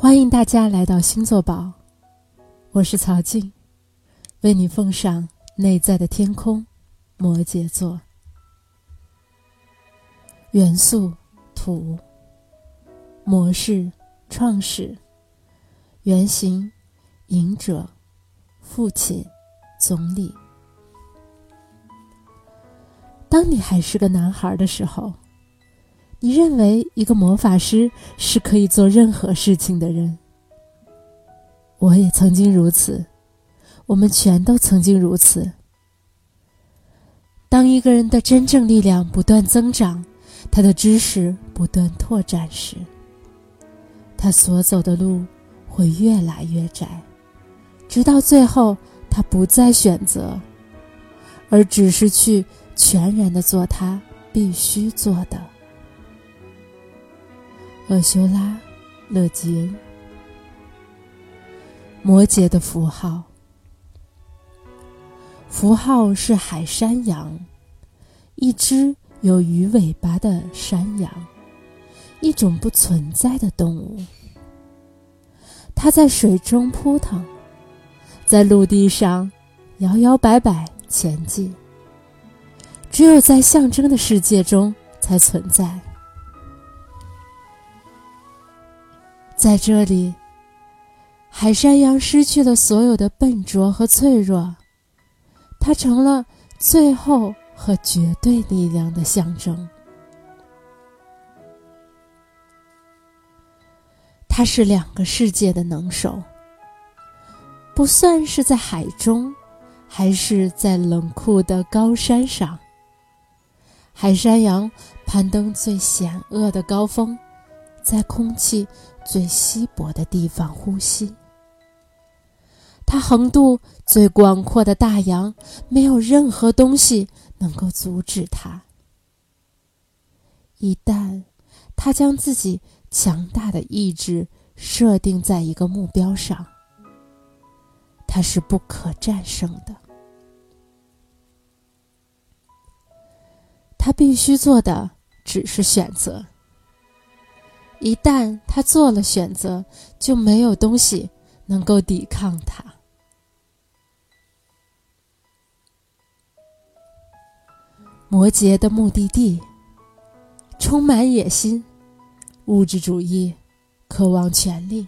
欢迎大家来到星座宝，我是曹静，为你奉上内在的天空——摩羯座。元素土，模式创始，原型隐者，父亲，总理。当你还是个男孩的时候。你认为一个魔法师是可以做任何事情的人。我也曾经如此，我们全都曾经如此。当一个人的真正力量不断增长，他的知识不断拓展时，他所走的路会越来越窄，直到最后，他不再选择，而只是去全然的做他必须做的。厄修拉·勒吉恩，摩羯的符号，符号是海山羊，一只有鱼尾巴的山羊，一种不存在的动物。它在水中扑腾，在陆地上摇摇摆摆前进，只有在象征的世界中才存在。在这里，海山羊失去了所有的笨拙和脆弱，它成了最后和绝对力量的象征。它是两个世界的能手，不算是在海中，还是在冷酷的高山上。海山羊攀登最险恶的高峰，在空气。最稀薄的地方呼吸，它横渡最广阔的大洋，没有任何东西能够阻止它。一旦他将自己强大的意志设定在一个目标上，他是不可战胜的。他必须做的只是选择。一旦他做了选择，就没有东西能够抵抗他。摩羯的目的地充满野心、物质主义、渴望权力。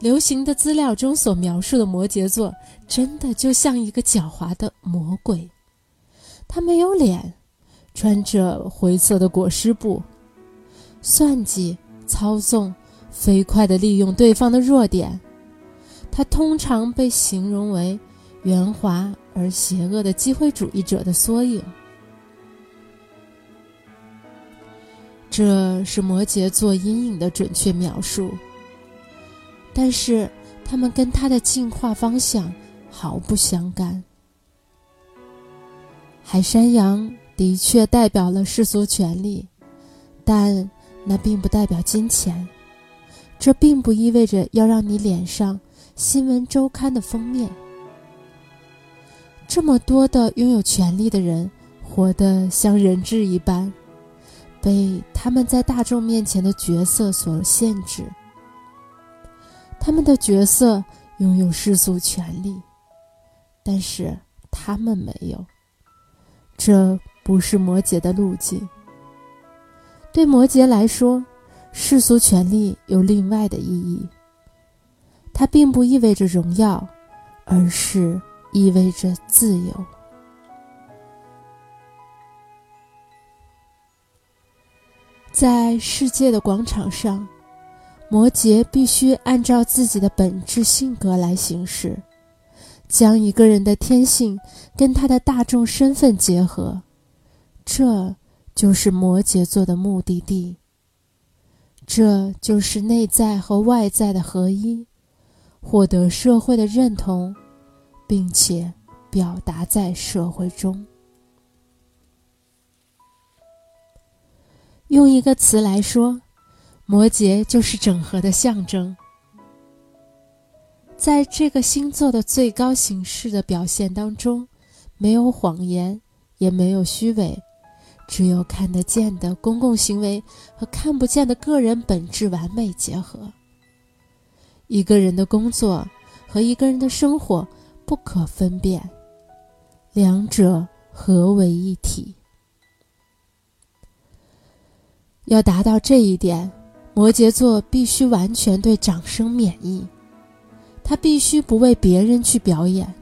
流行的资料中所描述的摩羯座，真的就像一个狡猾的魔鬼。他没有脸，穿着灰色的裹尸布。算计、操纵、飞快地利用对方的弱点，他通常被形容为圆滑而邪恶的机会主义者的缩影。这是摩羯座阴影的准确描述，但是他们跟他的进化方向毫不相干。海山羊的确代表了世俗权利，但。那并不代表金钱，这并不意味着要让你脸上新闻周刊的封面。这么多的拥有权力的人，活得像人质一般，被他们在大众面前的角色所限制。他们的角色拥有世俗权利，但是他们没有。这不是摩羯的路径。对摩羯来说，世俗权利有另外的意义。它并不意味着荣耀，而是意味着自由。在世界的广场上，摩羯必须按照自己的本质性格来行事，将一个人的天性跟他的大众身份结合。这。就是摩羯座的目的地。这就是内在和外在的合一，获得社会的认同，并且表达在社会中。用一个词来说，摩羯就是整合的象征。在这个星座的最高形式的表现当中，没有谎言，也没有虚伪。只有看得见的公共行为和看不见的个人本质完美结合。一个人的工作和一个人的生活不可分辨，两者合为一体。要达到这一点，摩羯座必须完全对掌声免疫，他必须不为别人去表演。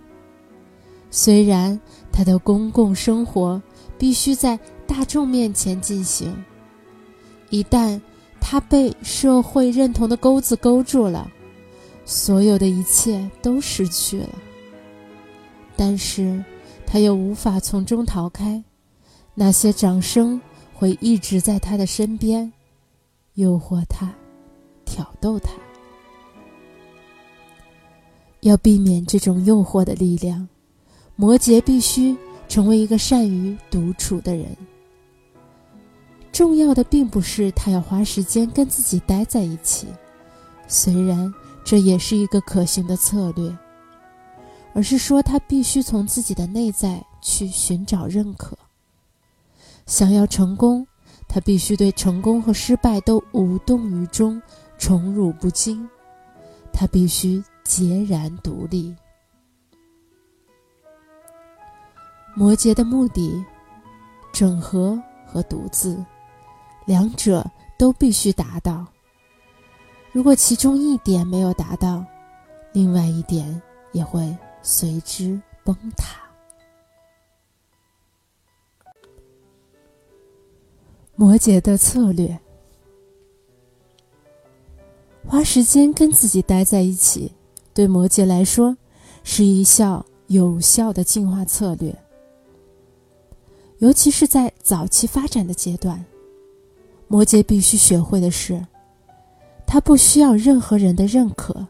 虽然他的公共生活必须在大众面前进行，一旦他被社会认同的钩子勾住了，所有的一切都失去了。但是，他又无法从中逃开，那些掌声。会一直在他的身边，诱惑他，挑逗他。要避免这种诱惑的力量，摩羯必须成为一个善于独处的人。重要的并不是他要花时间跟自己待在一起，虽然这也是一个可行的策略，而是说他必须从自己的内在去寻找认可。想要成功，他必须对成功和失败都无动于衷、宠辱不惊。他必须截然独立。摩羯的目的，整合和独自，两者都必须达到。如果其中一点没有达到，另外一点也会随之崩塌。摩羯的策略：花时间跟自己待在一起，对摩羯来说是一项有效的进化策略。尤其是在早期发展的阶段，摩羯必须学会的是，他不需要任何人的认可，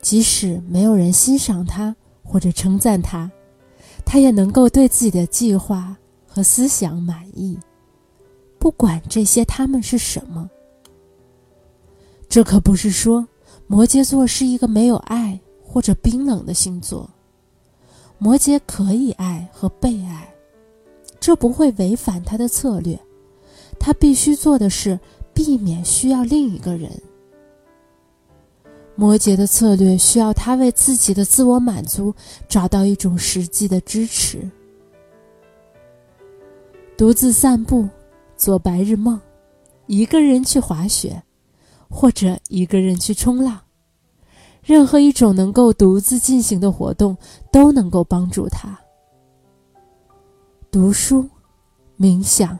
即使没有人欣赏他或者称赞他，他也能够对自己的计划和思想满意。不管这些他们是什么，这可不是说摩羯座是一个没有爱或者冰冷的星座。摩羯可以爱和被爱，这不会违反他的策略。他必须做的是避免需要另一个人。摩羯的策略需要他为自己的自我满足找到一种实际的支持。独自散步。做白日梦，一个人去滑雪，或者一个人去冲浪，任何一种能够独自进行的活动都能够帮助他。读书、冥想，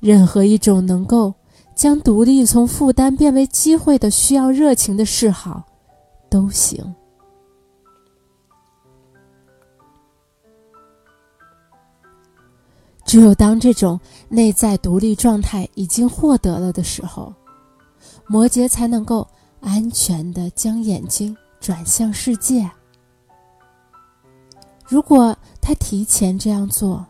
任何一种能够将独立从负担变为机会的需要热情的嗜好，都行。只有当这种内在独立状态已经获得了的时候，摩羯才能够安全的将眼睛转向世界。如果他提前这样做，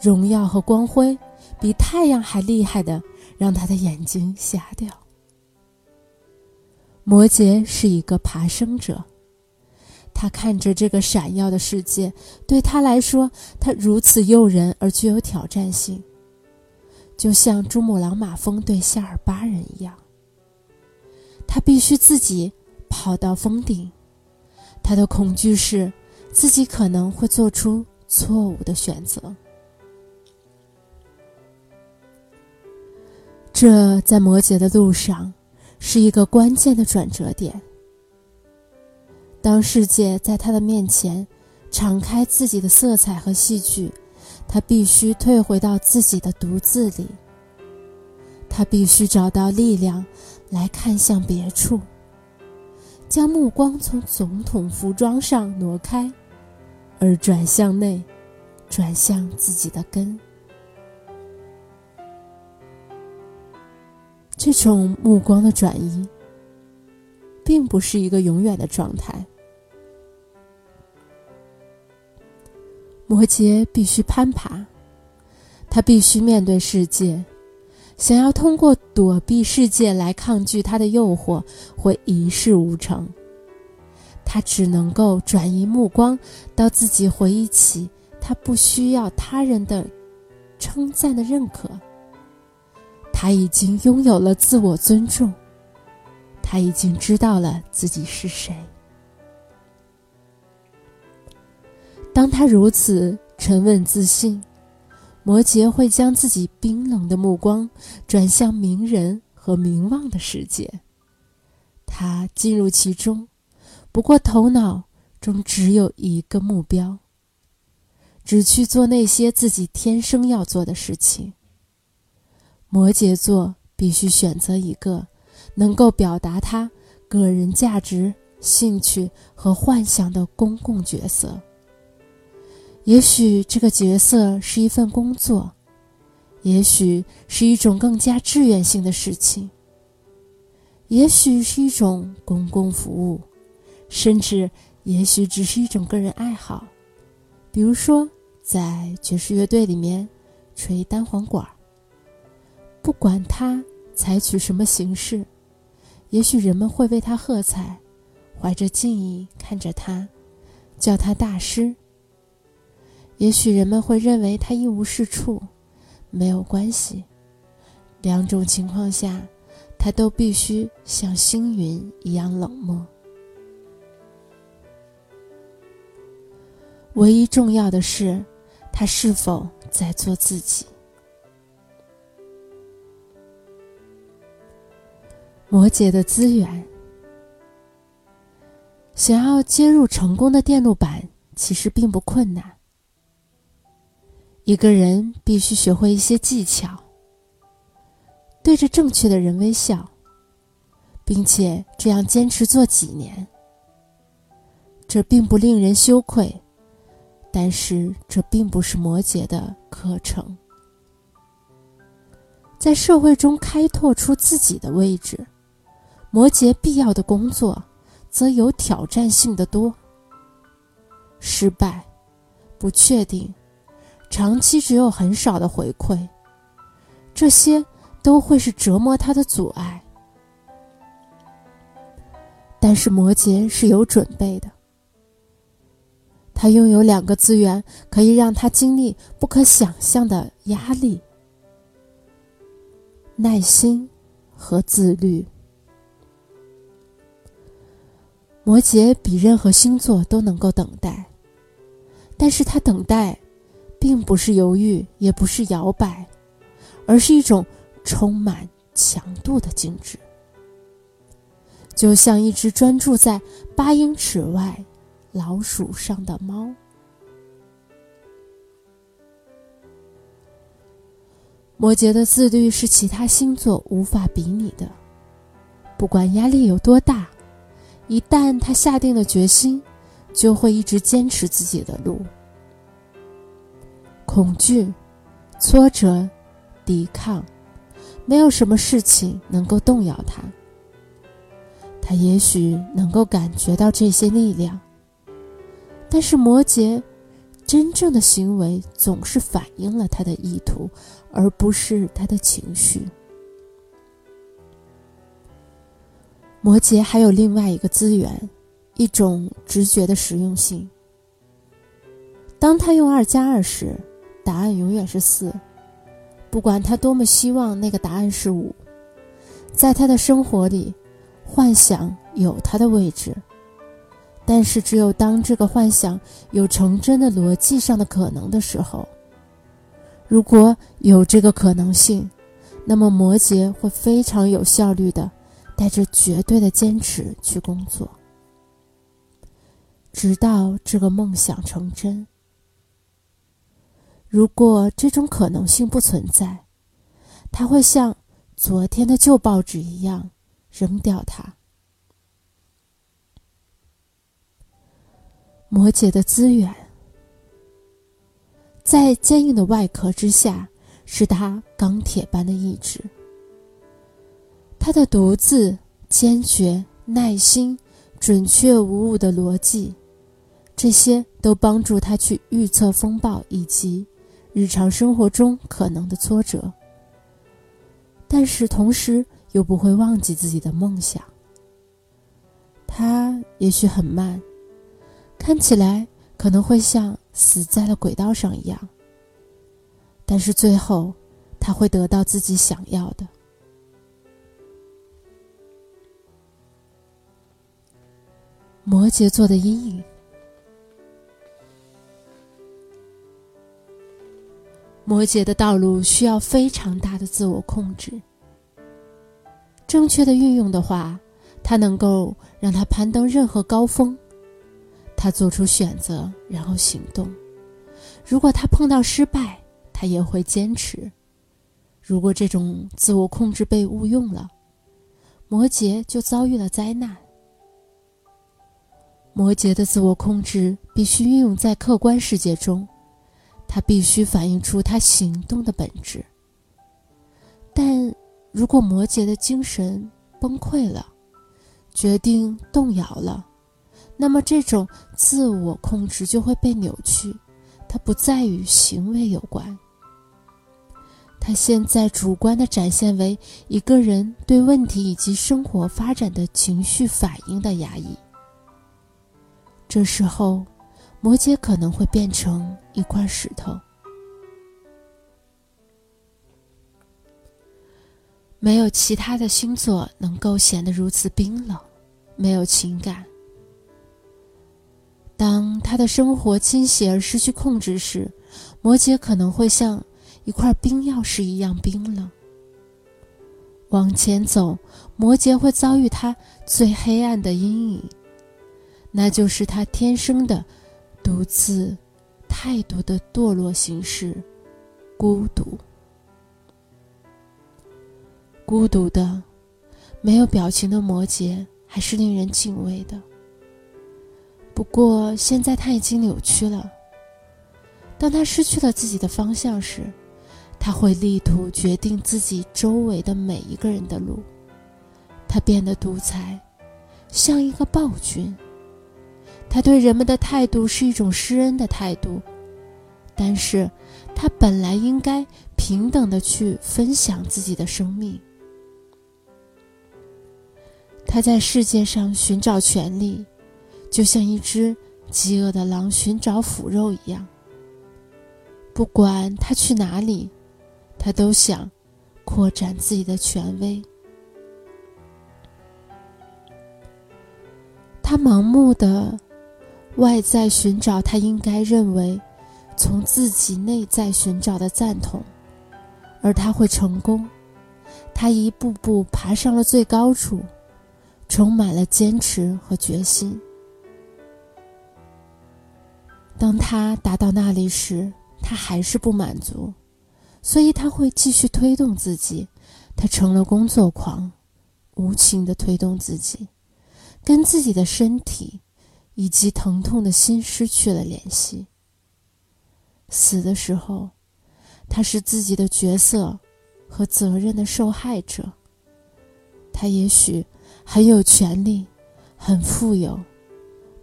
荣耀和光辉比太阳还厉害的让他的眼睛瞎掉。摩羯是一个爬升者。他看着这个闪耀的世界，对他来说，它如此诱人而具有挑战性，就像珠穆朗玛峰对夏尔巴人一样。他必须自己跑到峰顶，他的恐惧是自己可能会做出错误的选择。这在摩羯的路上是一个关键的转折点。当世界在他的面前敞开自己的色彩和戏剧，他必须退回到自己的独自里。他必须找到力量来看向别处，将目光从总统服装上挪开，而转向内，转向自己的根。这种目光的转移。并不是一个永远的状态。摩羯必须攀爬，他必须面对世界。想要通过躲避世界来抗拒他的诱惑，会一事无成。他只能够转移目光到自己，回忆起他不需要他人的称赞的认可。他已经拥有了自我尊重，他已经知道了自己是谁。当他如此沉稳自信，摩羯会将自己冰冷的目光转向名人和名望的世界。他进入其中，不过头脑中只有一个目标：只去做那些自己天生要做的事情。摩羯座必须选择一个能够表达他个人价值、兴趣和幻想的公共角色。也许这个角色是一份工作，也许是一种更加志愿性的事情。也许是一种公共服务，甚至也许只是一种个人爱好，比如说在爵士乐队里面吹单簧管儿。不管他采取什么形式，也许人们会为他喝彩，怀着敬意看着他，叫他大师。也许人们会认为他一无是处，没有关系。两种情况下。他都必须像星云一样冷漠。唯一重要的是，他是否在做自己。摩羯的资源，想要接入成功的电路板，其实并不困难。一个人必须学会一些技巧。对着正确的人微笑，并且这样坚持做几年，这并不令人羞愧，但是这并不是摩羯的课程。在社会中开拓出自己的位置，摩羯必要的工作则有挑战性的多。失败、不确定、长期只有很少的回馈，这些。都会是折磨他的阻碍，但是摩羯是有准备的。他拥有两个资源，可以让他经历不可想象的压力：耐心和自律。摩羯比任何星座都能够等待，但是他等待，并不是犹豫，也不是摇摆，而是一种。充满强度的静止，就像一只专注在八英尺外老鼠上的猫。摩羯的自律是其他星座无法比拟的。不管压力有多大，一旦他下定了决心，就会一直坚持自己的路。恐惧、挫折、抵抗。没有什么事情能够动摇他。他也许能够感觉到这些力量，但是摩羯真正的行为总是反映了他的意图，而不是他的情绪。摩羯还有另外一个资源，一种直觉的实用性。当他用二加二时，答案永远是四。不管他多么希望那个答案是五，在他的生活里，幻想有他的位置。但是，只有当这个幻想有成真的逻辑上的可能的时候，如果有这个可能性，那么摩羯会非常有效率的，带着绝对的坚持去工作，直到这个梦想成真。如果这种可能性不存在，他会像昨天的旧报纸一样扔掉它。摩羯的资源，在坚硬的外壳之下，是他钢铁般的意志。他的独自、坚决、耐心、准确无误的逻辑，这些都帮助他去预测风暴以及。日常生活中可能的挫折，但是同时又不会忘记自己的梦想。他也许很慢，看起来可能会像死在了轨道上一样，但是最后他会得到自己想要的。摩羯座的阴影。摩羯的道路需要非常大的自我控制。正确的运用的话，它能够让他攀登任何高峰。他做出选择，然后行动。如果他碰到失败，他也会坚持。如果这种自我控制被误用了，摩羯就遭遇了灾难。摩羯的自我控制必须运用在客观世界中，它必须反映出他行动的本质。但如果摩羯的精神崩溃了，决定动摇了，那么这种自我控制就会被扭曲，它不再与行为有关。它现在主观的展现为一个人对问题以及生活发展的情绪反应的压抑。这时候，摩羯可能会变成一块石头。没有其他的星座能够显得如此冰冷，没有情感。当他的生活倾斜而失去控制时，摩羯可能会像一块冰钥匙一样冰冷。往前走，摩羯会遭遇他最黑暗的阴影。那就是他天生的、独自、态度的堕落形式——孤独。孤独的、没有表情的摩羯还是令人敬畏的。不过现在他已经扭曲了。当他失去了自己的方向时，他会力图决定自己周围的每一个人的路。他变得独裁，像一个暴君。他对人们的态度是一种施恩的态度，但是，他本来应该平等的去分享自己的生命。他在世界上寻找权力，就像一只饥饿的狼寻找腐肉一样。不管他去哪里，他都想扩展自己的权威。他盲目的。外在寻找他应该认为从自己内在寻找的赞同，而他会成功。他一步步爬上了最高处，充满了坚持和决心。当他达到那里时，他还是不满足，所以他会继续推动自己。他成了工作狂，无情的推动自己，跟自己的身体。以及疼痛的心失去了联系。死的时候，他是自己的角色和责任的受害者。他也许很有权利，很富有，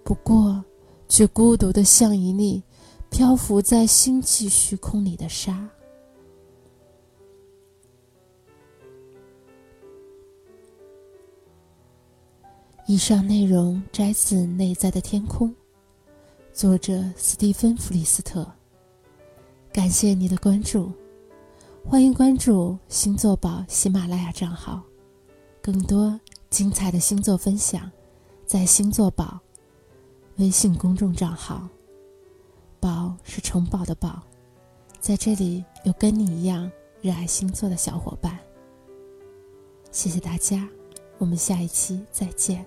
不过却孤独的像一粒漂浮在星际虚空里的沙。以上内容摘自《内在的天空》，作者斯蒂芬·弗里斯特。感谢你的关注，欢迎关注星座宝喜马拉雅账号，更多精彩的星座分享，在星座宝微信公众账号。宝是城堡的宝，在这里有跟你一样热爱星座的小伙伴。谢谢大家，我们下一期再见。